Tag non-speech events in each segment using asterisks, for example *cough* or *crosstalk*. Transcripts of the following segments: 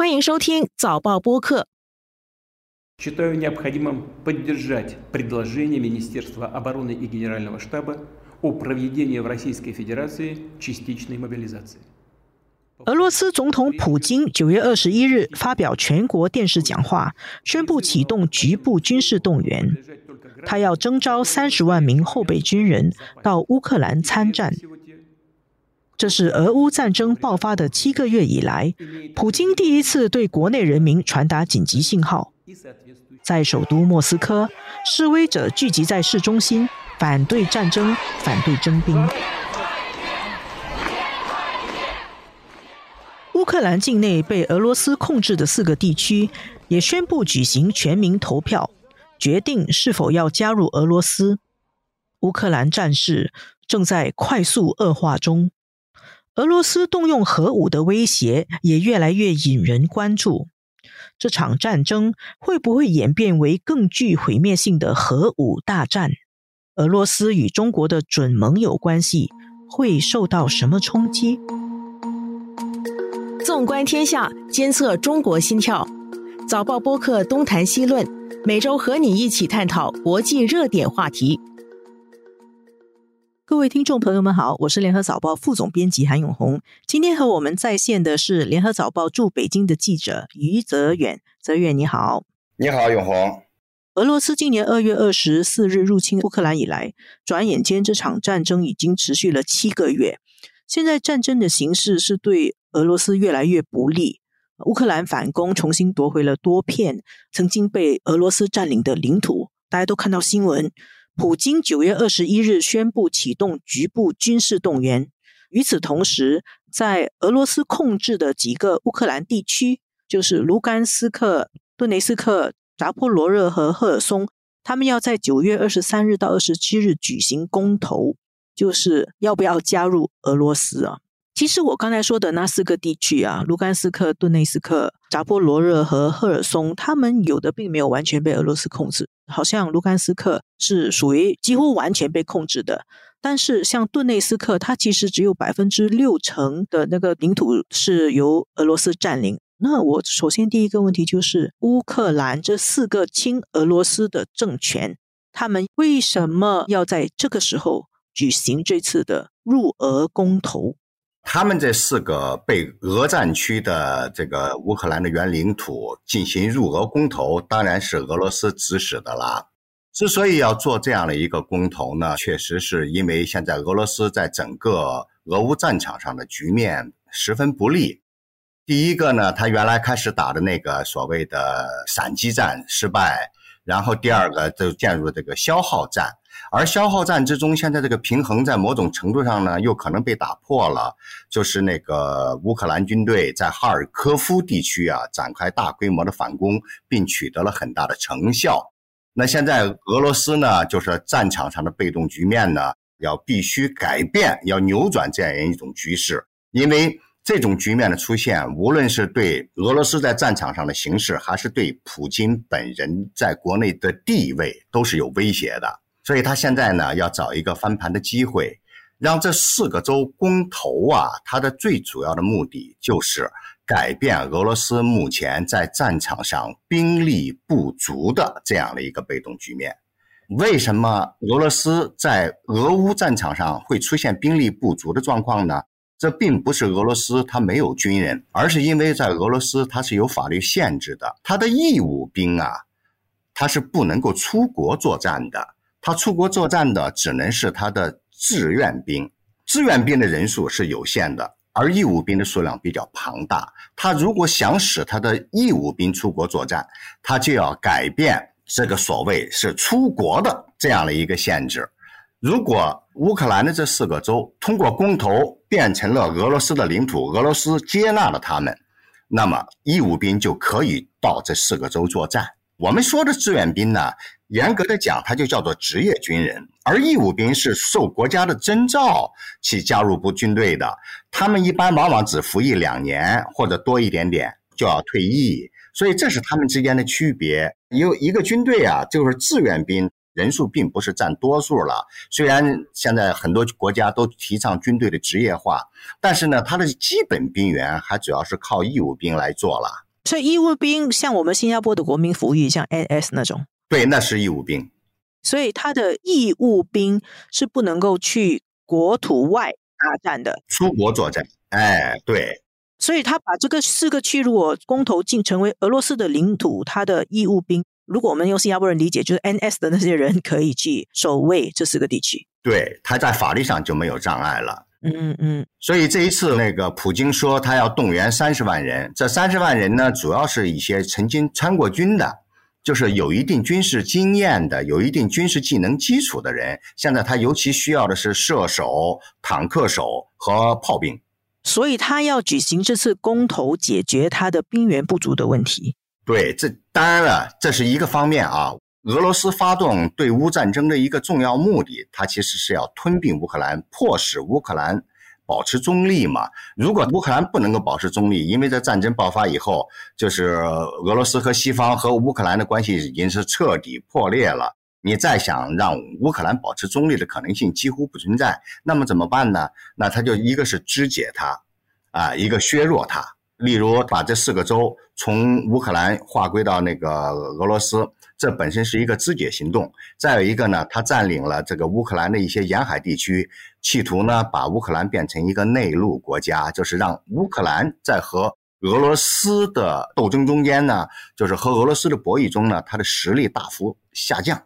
欢迎收听早报播客。Считаю необходимым поддержать предложение Министерства обороны и Генерального штаба о проведении в Российской Федерации частичной мобилизации. 俄罗斯总统普京九月二十一日发表全国电视讲话，宣布启动局部军事动员。他要征召三十万名后备军人到乌克兰参战。 这是俄乌战争爆发的七个月以来，普京第一次对国内人民传达紧急信号。在首都莫斯科，示威者聚集在市中心，反对战争，反对征兵。乌克兰境内被俄罗斯控制的四个地区也宣布举行全民投票，决定是否要加入俄罗斯。乌克兰战事正在快速恶化中，俄罗斯动用核武的威胁也越来越引人关注。这场战争会不会演变为更具毁灭性的核武大战？俄罗斯与中国的准盟友关系会受到什么冲击？纵观天下，监测中国心跳。早报播客东谈西论，每周和你一起探讨国际热点话题。各位听众朋友们好，我是联合早报副总编辑韩永红。今天和我们在线的是联合早报驻北京的记者于泽远。泽远你好，你好永红。俄罗斯今年二月二十四日入侵乌克兰以来，转眼间这场战争已经持续了七个月。现在战争的形势是对俄罗斯越来越不利。乌克兰反攻，重新夺回了多片曾经被俄罗斯占领的领土。大家都看到新闻，普京九月二十一日宣布启动局部军事动员。与此同时，在俄罗斯控制的几个乌克兰地区，就是卢甘斯克、顿内斯克、扎波罗热和赫尔松，他们要在九月二十三日到二十七日举行公投。就是要不要加入俄罗斯啊？其实我刚才说的那四个地区啊，卢甘斯克、顿内斯克、扎波罗热和赫尔松，他们有的并没有完全被俄罗斯控制。好像卢甘斯克是属于几乎完全被控制的，但是像顿内斯克，它其实只有百分之六成的那个领土是由俄罗斯占领。那我首先第一个问题就是，乌克兰这四个亲俄罗斯的政权，他们为什么要在这个时候？举行这次的入俄公投，他们这四个被俄占区的这个乌克兰的原领土进行入俄公投，当然是俄罗斯指使的啦。之所以要做这样的一个公投呢，确实是因为现在俄罗斯在整个俄乌战场上的局面十分不利。第一个呢，他原来开始打的那个所谓的闪击战失败，然后第二个就进入这个消耗战。而消耗战之中，现在这个平衡在某种程度上呢，又可能被打破了。就是那个乌克兰军队在哈尔科夫地区啊，展开大规模的反攻，并取得了很大的成效。那现在俄罗斯呢，就是战场上的被动局面呢，要必须改变，要扭转这样一种局势。因为这种局面的出现，无论是对俄罗斯在战场上的形势，还是对普京本人在国内的地位，都是有威胁的。所以他现在呢，要找一个翻盘的机会，让这四个州公投啊。他的最主要的目的就是改变俄罗斯目前在战场上兵力不足的这样的一个被动局面。为什么俄罗斯在俄乌战场上会出现兵力不足的状况呢？这并不是俄罗斯他没有军人，而是因为在俄罗斯它是有法律限制的，他的义务兵啊，他是不能够出国作战的。他出国作战的只能是他的志愿兵，志愿兵的人数是有限的，而义务兵的数量比较庞大。他如果想使他的义务兵出国作战，他就要改变这个所谓是出国的这样的一个限制。如果乌克兰的这四个州通过公投变成了俄罗斯的领土，俄罗斯接纳了他们，那么义务兵就可以到这四个州作战。我们说的志愿兵呢？严格的讲，它就叫做职业军人，而义务兵是受国家的征召去加入部军队的。他们一般往往只服役两年或者多一点点就要退役，所以这是他们之间的区别。有一个军队啊，就是志愿兵人数并不是占多数了。虽然现在很多国家都提倡军队的职业化，但是呢，它的基本兵员还主要是靠义务兵来做了。所以义务兵像我们新加坡的国民服役，像 NS 那种，对，那是义务兵。所以他的义务兵是不能够去国土外打战的，出国作战。哎，对。所以他把这个四个区如果公投进成为俄罗斯的领土，他的义务兵，如果我们用新加坡人理解，就是 NS 的那些人可以去守卫这四个地区。对，他在法律上就没有障碍了。嗯嗯。所以这一次那个普京说他要动员三十万人，这三十万人呢，主要是一些曾经参过军的，就是有一定军事经验的、有一定军事技能基础的人。现在他尤其需要的是射手、坦克手和炮兵。所以他要举行这次公投，解决他的兵源不足的问题。对，这当然了，这是一个方面啊。俄罗斯发动对乌战争的一个重要目的，它其实是要吞并乌克兰，迫使乌克兰保持中立嘛。如果乌克兰不能够保持中立，因为在战争爆发以后，就是俄罗斯和西方和乌克兰的关系已经是彻底破裂了。你再想让乌克兰保持中立的可能性几乎不存在，那么怎么办呢？那他就一个是肢解它，啊，一个削弱它。例如把这四个州从乌克兰划归到那个俄罗斯，这本身是一个肢解行动。再有一个呢，他占领了这个乌克兰的一些沿海地区，企图呢把乌克兰变成一个内陆国家，就是让乌克兰在和俄罗斯的斗争中间呢，就是和俄罗斯的博弈中呢，他的实力大幅下降。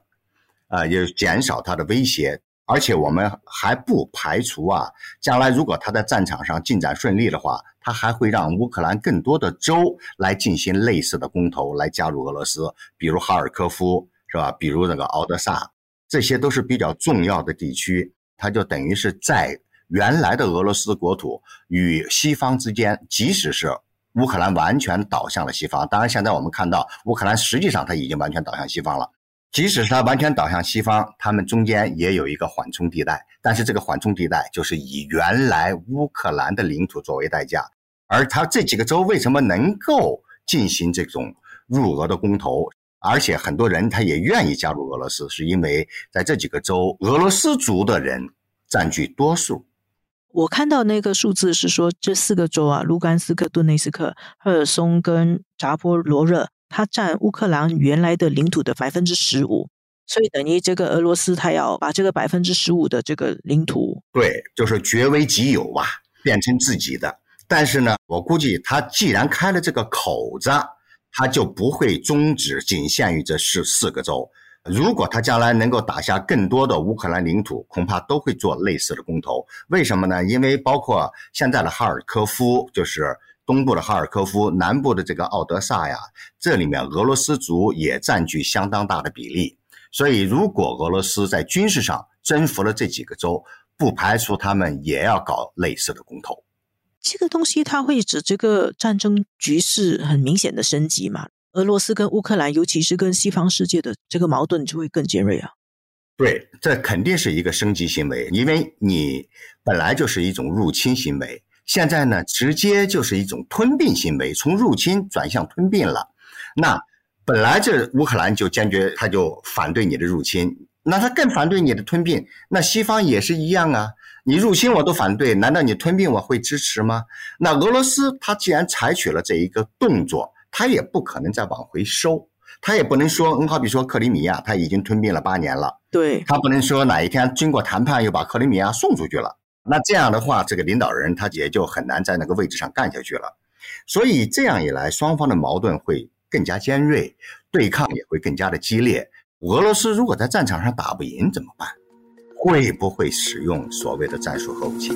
啊，也减少他的威胁，而且我们还不排除啊，将来如果他在战场上进展顺利的话，他还会让乌克兰更多的州来进行类似的公投，来加入俄罗斯，比如哈尔科夫，是吧？比如那个敖德萨，这些都是比较重要的地区，他就等于是在原来的俄罗斯国土与西方之间，即使是乌克兰完全倒向了西方，当然现在我们看到乌克兰实际上他已经完全倒向西方了。即使是它完全倒向西方，他们中间也有一个缓冲地带，但是这个缓冲地带就是以原来乌克兰的领土作为代价。而他这几个州为什么能够进行这种入俄的公投，而且很多人他也愿意加入俄罗斯，是因为在这几个州，俄罗斯族的人占据多数。我看到那个数字是说，这四个州啊，卢甘斯克、顿内斯克、赫尔松跟扎波罗热。它占乌克兰原来的领土的百分之十五，所以等于这个俄罗斯，它要把这个百分之十五的这个领土，对，就是据为己有吧，变成自己的。但是呢，我估计他既然开了这个口子，他就不会终止，仅限于这四四个州。如果他将来能够打下更多的乌克兰领土，恐怕都会做类似的公投。为什么呢？因为包括现在的哈尔科夫，就是。东部的哈尔科夫，南部的这个奥德萨呀，这里面俄罗斯族也占据相当大的比例。所以，如果俄罗斯在军事上征服了这几个州，不排除他们也要搞类似的公投。这个东西它会使这个战争局势很明显的升级嘛？俄罗斯跟乌克兰，尤其是跟西方世界的这个矛盾就会更尖锐啊。对，这肯定是一个升级行为，因为你本来就是一种入侵行为。现在呢，直接就是一种吞并行为，从入侵转向吞并了。那本来这乌克兰就坚决，他就反对你的入侵，那他更反对你的吞并。那西方也是一样啊，你入侵我都反对，难道你吞并我会支持吗？那俄罗斯他既然采取了这一个动作，他也不可能再往回收，他也不能说，嗯，好比说克里米亚，他已经吞并了八年了，对他不能说哪一天经过谈判又把克里米亚送出去了。那这样的话，这个领导人他也就很难在那个位置上干下去了。所以这样一来，双方的矛盾会更加尖锐，对抗也会更加的激烈。俄罗斯如果在战场上打不赢怎么办？会不会使用所谓的战术核武器？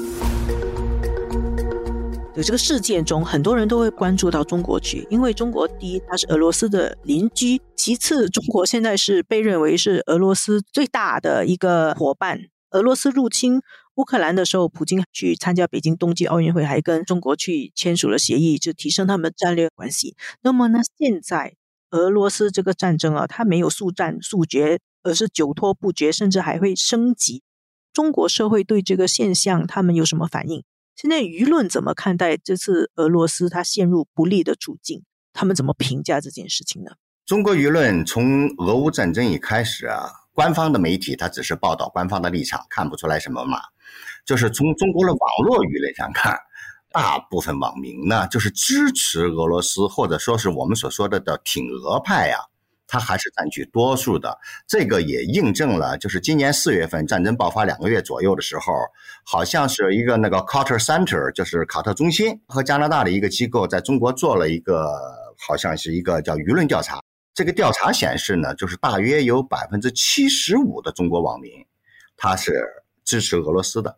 对这个事件中，很多人都会关注到中国去，因为中国第一，它是俄罗斯的邻居；其次，中国现在是被认为是俄罗斯最大的一个伙伴。俄罗斯入侵。乌克兰的时候，普京去参加北京冬季奥运会，还跟中国去签署了协议，就提升他们战略关系。那么呢，现在俄罗斯这个战争啊，它没有速战速决，而是久拖不决，甚至还会升级。中国社会对这个现象，他们有什么反应？现在舆论怎么看待这次俄罗斯它陷入不利的处境？他们怎么评价这件事情呢？中国舆论从俄乌战争一开始啊，官方的媒体它只是报道官方的立场，看不出来什么嘛。就是从中国的网络舆论上看，大部分网民呢，就是支持俄罗斯，或者说是我们所说的的挺俄派呀，他还是占据多数的。这个也印证了，就是今年四月份战争爆发两个月左右的时候，好像是一个那个 Carter Center，就是卡特中心和加拿大的一个机构在中国做了一个，好像是一个叫舆论调查。这个调查显示呢，就是大约有百分之七十五的中国网民，他是支持俄罗斯的。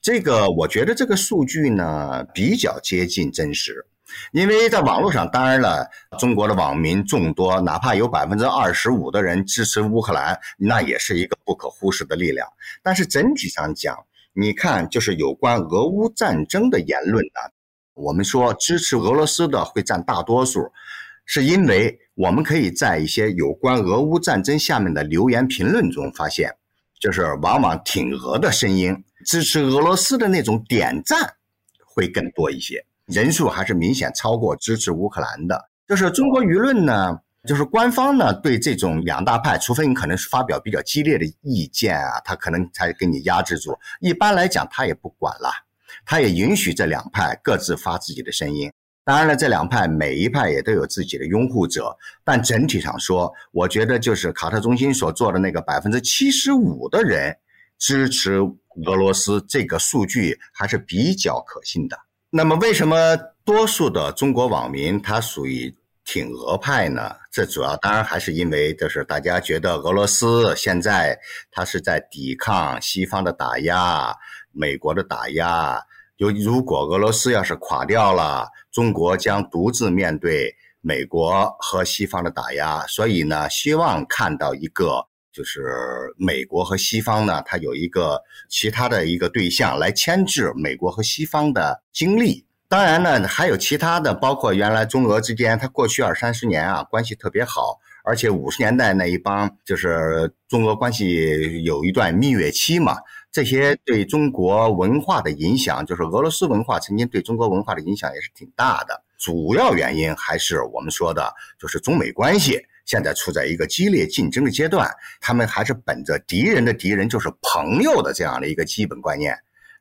这个我觉得这个数据呢比较接近真实，因为在网络上，当然了，中国的网民众多，哪怕有百分之二十五的人支持乌克兰，那也是一个不可忽视的力量。但是整体上讲，你看，就是有关俄乌战争的言论呢，我们说支持俄罗斯的会占大多数，是因为我们可以在一些有关俄乌战争下面的留言评论中发现，就是往往挺俄的声音。支持俄罗斯的那种点赞会更多一些，人数还是明显超过支持乌克兰的。就是中国舆论呢，就是官方呢对这种两大派，除非你可能是发表比较激烈的意见啊，他可能才给你压制住。一般来讲，他也不管了，他也允许这两派各自发自己的声音。当然了，这两派每一派也都有自己的拥护者，但整体上说，我觉得就是卡特中心所做的那个百分之七十五的人支持。俄罗斯这个数据还是比较可信的。那么，为什么多数的中国网民他属于挺俄派呢？这主要当然还是因为，就是大家觉得俄罗斯现在他是在抵抗西方的打压、美国的打压。就如果俄罗斯要是垮掉了，中国将独自面对美国和西方的打压。所以呢，希望看到一个。就是美国和西方呢，它有一个其他的一个对象来牵制美国和西方的精力。当然呢，还有其他的，包括原来中俄之间，它过去二三十年啊关系特别好，而且五十年代那一帮就是中俄关系有一段蜜月期嘛。这些对中国文化的影响，就是俄罗斯文化曾经对中国文化的影响也是挺大的。主要原因还是我们说的，就是中美关系。现在处在一个激烈竞争的阶段，他们还是本着敌人的敌人就是朋友的这样的一个基本观念，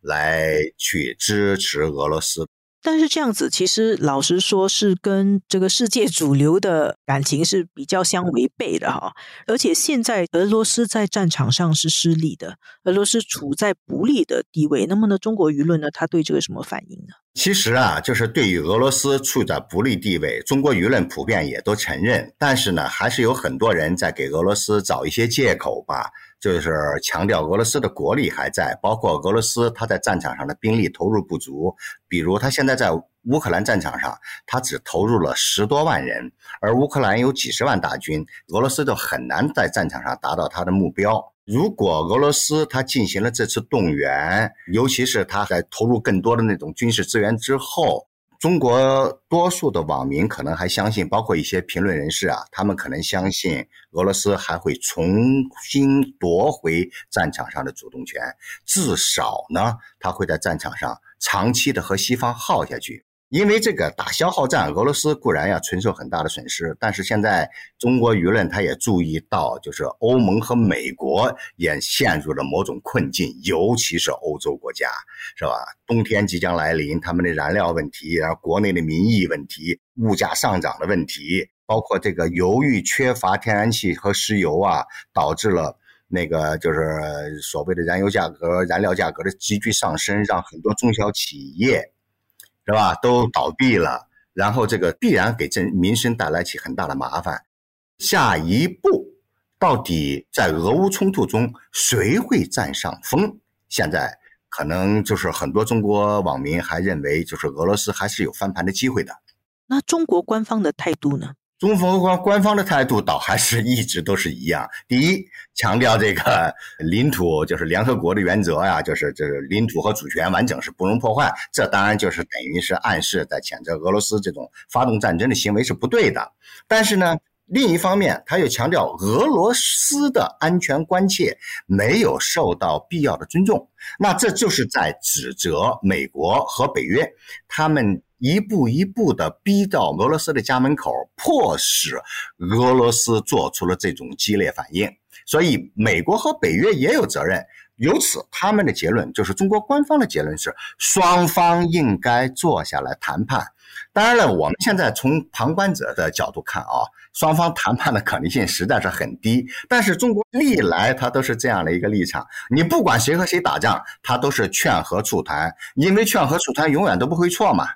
来去支持俄罗斯。但是这样子，其实老实说，是跟这个世界主流的感情是比较相违背的哈。而且现在俄罗斯在战场上是失利的，俄罗斯处在不利的地位。那么呢，中国舆论呢，他对这个什么反应呢？其实啊，就是对于俄罗斯处在不利地位，中国舆论普遍也都承认。但是呢，还是有很多人在给俄罗斯找一些借口吧。就是强调俄罗斯的国力还在，包括俄罗斯他在战场上的兵力投入不足，比如他现在在乌克兰战场上，他只投入了十多万人，而乌克兰有几十万大军，俄罗斯就很难在战场上达到他的目标。如果俄罗斯他进行了这次动员，尤其是他在投入更多的那种军事资源之后。中国多数的网民可能还相信，包括一些评论人士啊，他们可能相信俄罗斯还会重新夺回战场上的主动权，至少呢，他会在战场上长期的和西方耗下去。因为这个打消耗战，俄罗斯固然要承受很大的损失，但是现在中国舆论他也注意到，就是欧盟和美国也陷入了某种困境，尤其是欧洲国家，是吧？冬天即将来临，他们的燃料问题，然后国内的民意问题，物价上涨的问题，包括这个由于缺乏天然气和石油啊，导致了那个就是所谓的燃油价格、燃料价格的急剧上升，让很多中小企业。是吧？都倒闭了，然后这个必然给这民生带来起很大的麻烦。下一步到底在俄乌冲突中谁会占上风？现在可能就是很多中国网民还认为，就是俄罗斯还是有翻盘的机会的。那中国官方的态度呢？中方官官方的态度倒还是一直都是一样。第一，强调这个 *laughs* 领土就是联合国的原则呀，就是这个领土和主权完整是不容破坏。这当然就是等于是暗示在谴责俄罗斯这种发动战争的行为是不对的。但是呢，另一方面他又强调俄罗斯的安全关切没有受到必要的尊重。那这就是在指责美国和北约他们。一步一步的逼到俄罗斯的家门口，迫使俄罗斯做出了这种激烈反应。所以，美国和北约也有责任，由此，他们的结论就是中国官方的结论是，双方应该坐下来谈判。当然了，我们现在从旁观者的角度看啊，双方谈判的可能性实在是很低。但是中国历来他都是这样的一个立场，你不管谁和谁打仗，他都是劝和促谈，因为劝和促谈永远都不会错嘛，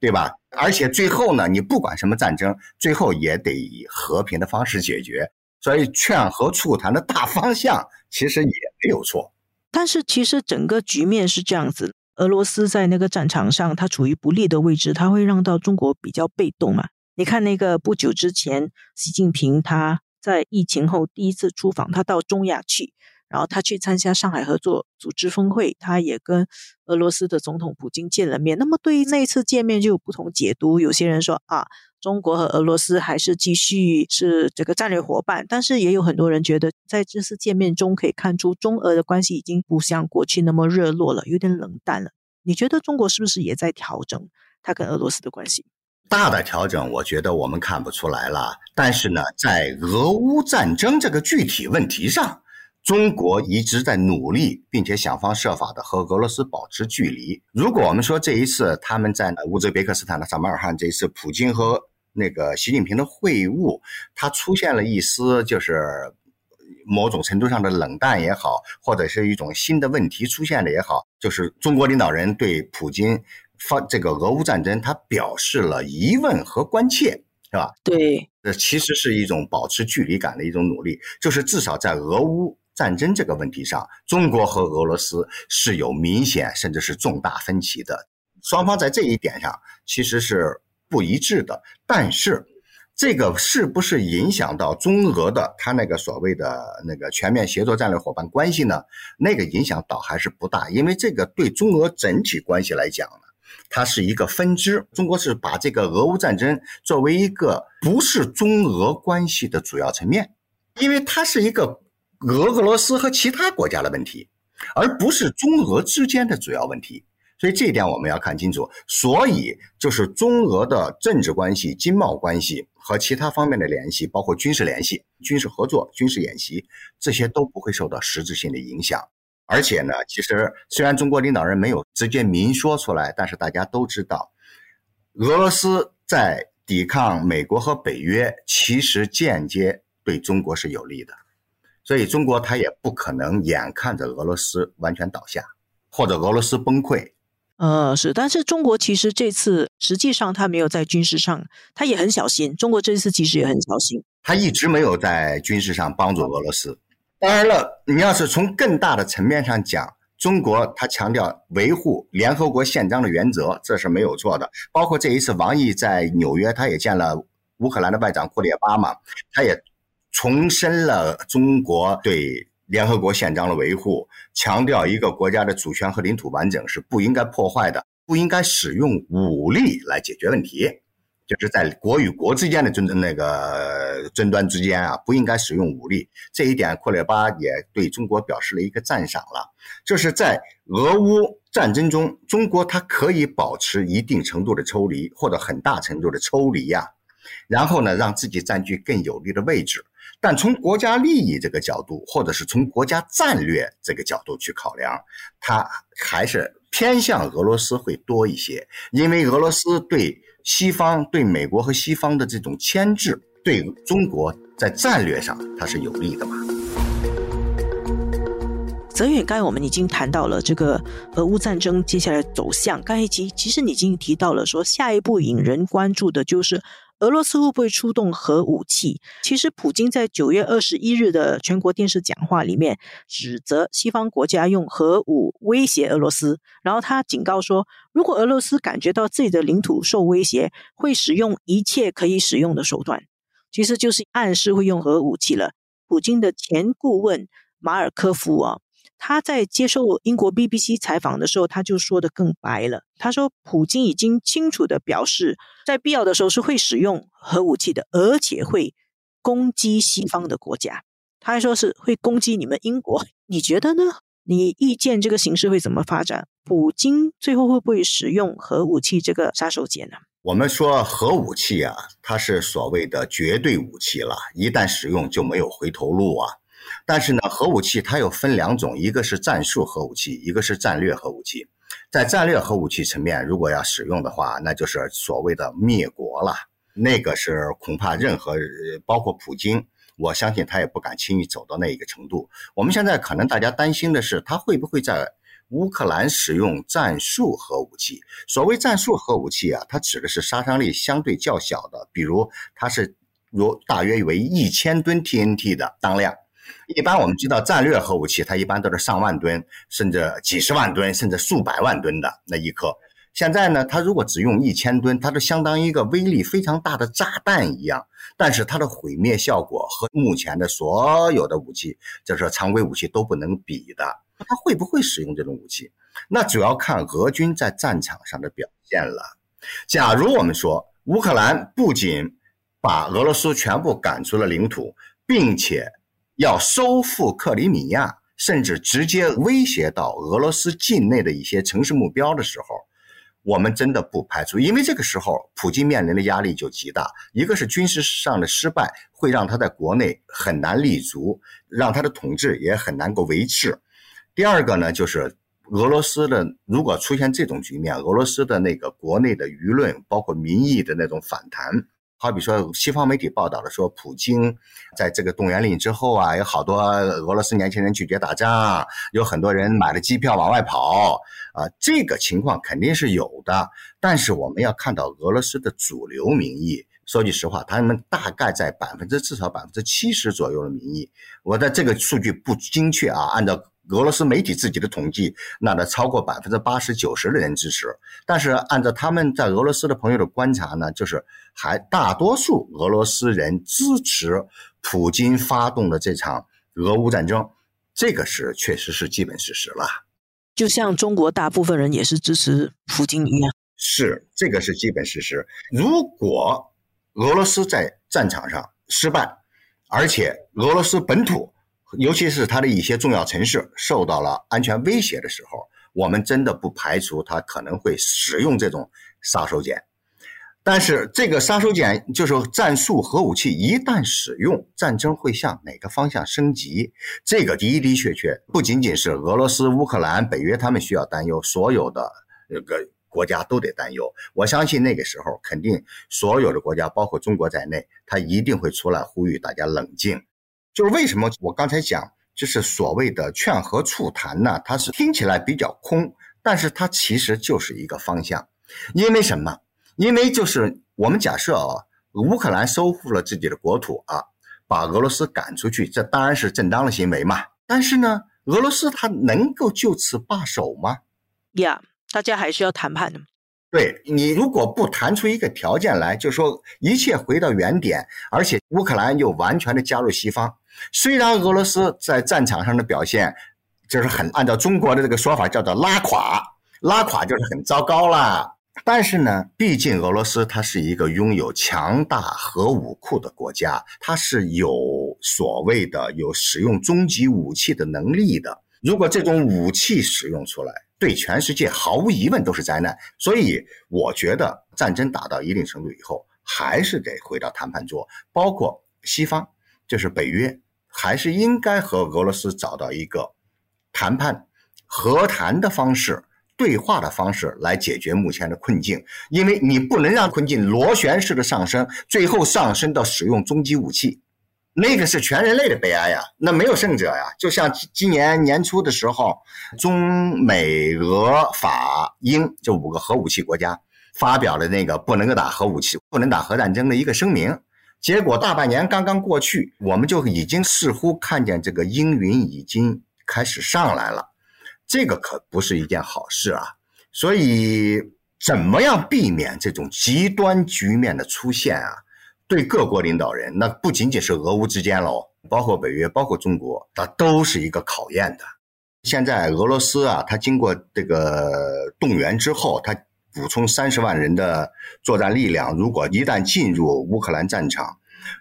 对吧？而且最后呢，你不管什么战争，最后也得以和平的方式解决。所以劝和促谈的大方向其实也没有错。但是其实整个局面是这样子。俄罗斯在那个战场上，它处于不利的位置，它会让到中国比较被动嘛？你看那个不久之前，习近平他在疫情后第一次出访，他到中亚去，然后他去参加上海合作组织峰会，他也跟俄罗斯的总统普京见了面。那么对于那次见面就有不同解读，有些人说啊。中国和俄罗斯还是继续是这个战略伙伴，但是也有很多人觉得，在这次见面中可以看出，中俄的关系已经不像过去那么热络了，有点冷淡了。你觉得中国是不是也在调整它跟俄罗斯的关系？大的调整，我觉得我们看不出来了。但是呢，在俄乌战争这个具体问题上，中国一直在努力，并且想方设法的和俄罗斯保持距离。如果我们说这一次他们在乌兹别克斯坦的萨马尔罕，这一次普京和那个习近平的会晤，他出现了一丝就是某种程度上的冷淡也好，或者是一种新的问题出现了也好，就是中国领导人对普京发这个俄乌战争，他表示了疑问和关切，是吧？对，这其实是一种保持距离感的一种努力，就是至少在俄乌战争这个问题上，中国和俄罗斯是有明显甚至是重大分歧的，双方在这一点上其实是。不一致的，但是这个是不是影响到中俄的他那个所谓的那个全面协作战略伙伴关系呢？那个影响倒还是不大，因为这个对中俄整体关系来讲呢，它是一个分支。中国是把这个俄乌战争作为一个不是中俄关系的主要层面，因为它是一个俄俄罗斯和其他国家的问题，而不是中俄之间的主要问题。所以这一点我们要看清楚，所以就是中俄的政治关系、经贸关系和其他方面的联系，包括军事联系、军事合作、军事演习，这些都不会受到实质性的影响。而且呢，其实虽然中国领导人没有直接明说出来，但是大家都知道，俄罗斯在抵抗美国和北约，其实间接对中国是有利的。所以中国他也不可能眼看着俄罗斯完全倒下，或者俄罗斯崩溃。呃，是，但是中国其实这次实际上他没有在军事上，他也很小心。中国这次其实也很小心，他一直没有在军事上帮助俄罗斯。当然了，你要是从更大的层面上讲，中国他强调维护联合国宪章的原则，这是没有错的。包括这一次王毅在纽约，他也见了乌克兰的外长库列巴嘛，他也重申了中国对。联合国宪章的维护，强调一个国家的主权和领土完整是不应该破坏的，不应该使用武力来解决问题，就是在国与国之间的争那个争端之间啊，不应该使用武力。这一点，库列巴也对中国表示了一个赞赏了。就是在俄乌战争中，中国它可以保持一定程度的抽离，或者很大程度的抽离呀，然后呢，让自己占据更有利的位置。但从国家利益这个角度，或者是从国家战略这个角度去考量，它还是偏向俄罗斯会多一些，因为俄罗斯对西方、对美国和西方的这种牵制，对中国在战略上它是有利的嘛。泽远，刚才我们已经谈到了这个俄乌战争接下来走向，刚才其其实你已经提到了说，下一步引人关注的就是。俄罗斯会不会出动核武器？其实，普京在九月二十一日的全国电视讲话里面，指责西方国家用核武威胁俄罗斯，然后他警告说，如果俄罗斯感觉到自己的领土受威胁，会使用一切可以使用的手段，其实就是暗示会用核武器了。普京的前顾问马尔科夫啊。他在接受英国 BBC 采访的时候，他就说的更白了。他说，普京已经清楚的表示，在必要的时候是会使用核武器的，而且会攻击西方的国家。他还说是会攻击你们英国。你觉得呢？你预见这个形势会怎么发展？普京最后会不会使用核武器这个杀手锏呢？我们说核武器啊，它是所谓的绝对武器了，一旦使用就没有回头路啊。但是呢，核武器它又分两种，一个是战术核武器，一个是战略核武器。在战略核武器层面，如果要使用的话，那就是所谓的灭国了。那个是恐怕任何包括普京，我相信他也不敢轻易走到那一个程度。我们现在可能大家担心的是，他会不会在乌克兰使用战术核武器？所谓战术核武器啊，它指的是杀伤力相对较小的，比如它是如大约为一千吨 TNT 的当量。一般我们知道战略核武器，它一般都是上万吨，甚至几十万吨，甚至数百万吨的那一颗。现在呢，它如果只用一千吨，它就相当于一个威力非常大的炸弹一样。但是它的毁灭效果和目前的所有的武器，就是常规武器都不能比的。它会不会使用这种武器？那主要看俄军在战场上的表现了。假如我们说乌克兰不仅把俄罗斯全部赶出了领土，并且要收复克里米亚，甚至直接威胁到俄罗斯境内的一些城市目标的时候，我们真的不排除，因为这个时候普京面临的压力就极大。一个是军事上的失败，会让他在国内很难立足，让他的统治也很难够维持。第二个呢，就是俄罗斯的如果出现这种局面，俄罗斯的那个国内的舆论，包括民意的那种反弹。好比说，西方媒体报道了说，普京在这个动员令之后啊，有好多俄罗斯年轻人拒绝打仗，有很多人买了机票往外跑啊，这个情况肯定是有的。但是我们要看到俄罗斯的主流民意，说句实话，他们大概在百分之至少百分之七十左右的民意，我的这个数据不精确啊，按照。俄罗斯媒体自己的统计，那得超过百分之八十九十的人支持。但是按照他们在俄罗斯的朋友的观察呢，就是还大多数俄罗斯人支持普京发动的这场俄乌战争，这个是确实是基本事实了。就像中国大部分人也是支持普京一样，是这个是基本事实。如果俄罗斯在战场上失败，而且俄罗斯本土。尤其是它的一些重要城市受到了安全威胁的时候，我们真的不排除它可能会使用这种杀手锏。但是，这个杀手锏就是战术核武器，一旦使用，战争会向哪个方向升级？这个的的确确不仅仅是俄罗斯、乌克兰、北约他们需要担忧，所有的这个国家都得担忧。我相信那个时候，肯定所有的国家，包括中国在内，他一定会出来呼吁大家冷静。就是为什么我刚才讲，就是所谓的劝和促谈呢？它是听起来比较空，但是它其实就是一个方向。因为什么？因为就是我们假设啊，乌克兰收复了自己的国土啊，把俄罗斯赶出去，这当然是正当的行为嘛。但是呢，俄罗斯它能够就此罢手吗？呀，大家还是要谈判的。对你如果不谈出一个条件来，就说一切回到原点，而且乌克兰又完全的加入西方。虽然俄罗斯在战场上的表现就是很按照中国的这个说法叫做拉垮，拉垮就是很糟糕了。但是呢，毕竟俄罗斯它是一个拥有强大核武库的国家，它是有所谓的有使用终极武器的能力的。如果这种武器使用出来，对全世界毫无疑问都是灾难。所以我觉得战争打到一定程度以后，还是得回到谈判桌，包括西方。就是北约还是应该和俄罗斯找到一个谈判、和谈的方式、对话的方式来解决目前的困境，因为你不能让困境螺旋式的上升，最后上升到使用终极武器，那个是全人类的悲哀呀，那没有胜者呀。就像今年年初的时候，中美俄法英这五个核武器国家发表了那个不能够打核武器、不能打核战争的一个声明。结果大半年刚刚过去，我们就已经似乎看见这个阴云已经开始上来了，这个可不是一件好事啊！所以，怎么样避免这种极端局面的出现啊？对各国领导人，那不仅仅是俄乌之间喽，包括北约，包括中国，它都是一个考验的。现在俄罗斯啊，它经过这个动员之后，它。补充三十万人的作战力量，如果一旦进入乌克兰战场，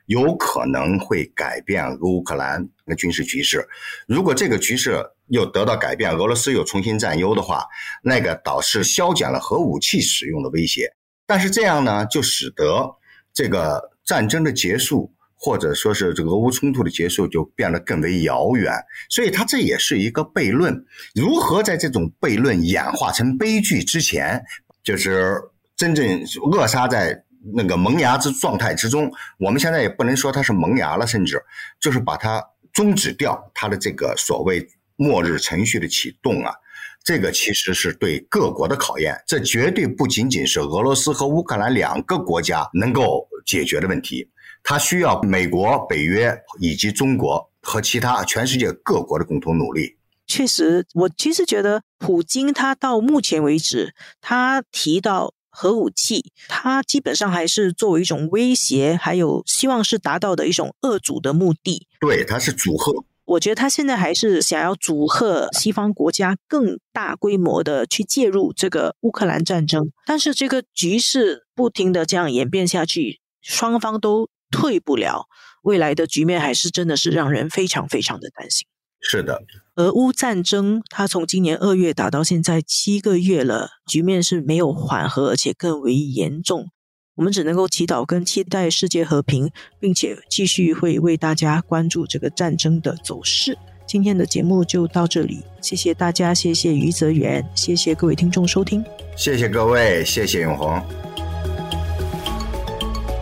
有可能会改变乌克兰的军事局势。如果这个局势又得到改变，俄罗斯又重新占优的话，那个导致消减了核武器使用的威胁。但是这样呢，就使得这个战争的结束或者说是这个俄乌冲突的结束就变得更为遥远。所以，它这也是一个悖论。如何在这种悖论演化成悲剧之前，就是真正扼杀在那个萌芽之状态之中？我们现在也不能说它是萌芽了，甚至就是把它终止掉它的这个所谓末日程序的启动啊。这个其实是对各国的考验，这绝对不仅仅是俄罗斯和乌克兰两个国家能够解决的问题，它需要美国、北约以及中国和其他全世界各国的共同努力。确实，我其实觉得普京他到目前为止，他提到核武器，他基本上还是作为一种威胁，还有希望是达到的一种遏阻的目的。对，他是阻吓。我觉得他现在还是想要阻吓西方国家更大规模的去介入这个乌克兰战争，但是这个局势不停的这样演变下去，双方都退不了，未来的局面还是真的是让人非常非常的担心。是的，俄乌战争它从今年二月打到现在七个月了，局面是没有缓和，而且更为严重。我们只能够祈祷跟期待世界和平，并且继续会为大家关注这个战争的走势。今天的节目就到这里，谢谢大家，谢谢余泽源，谢谢各位听众收听，谢谢各位，谢谢永红。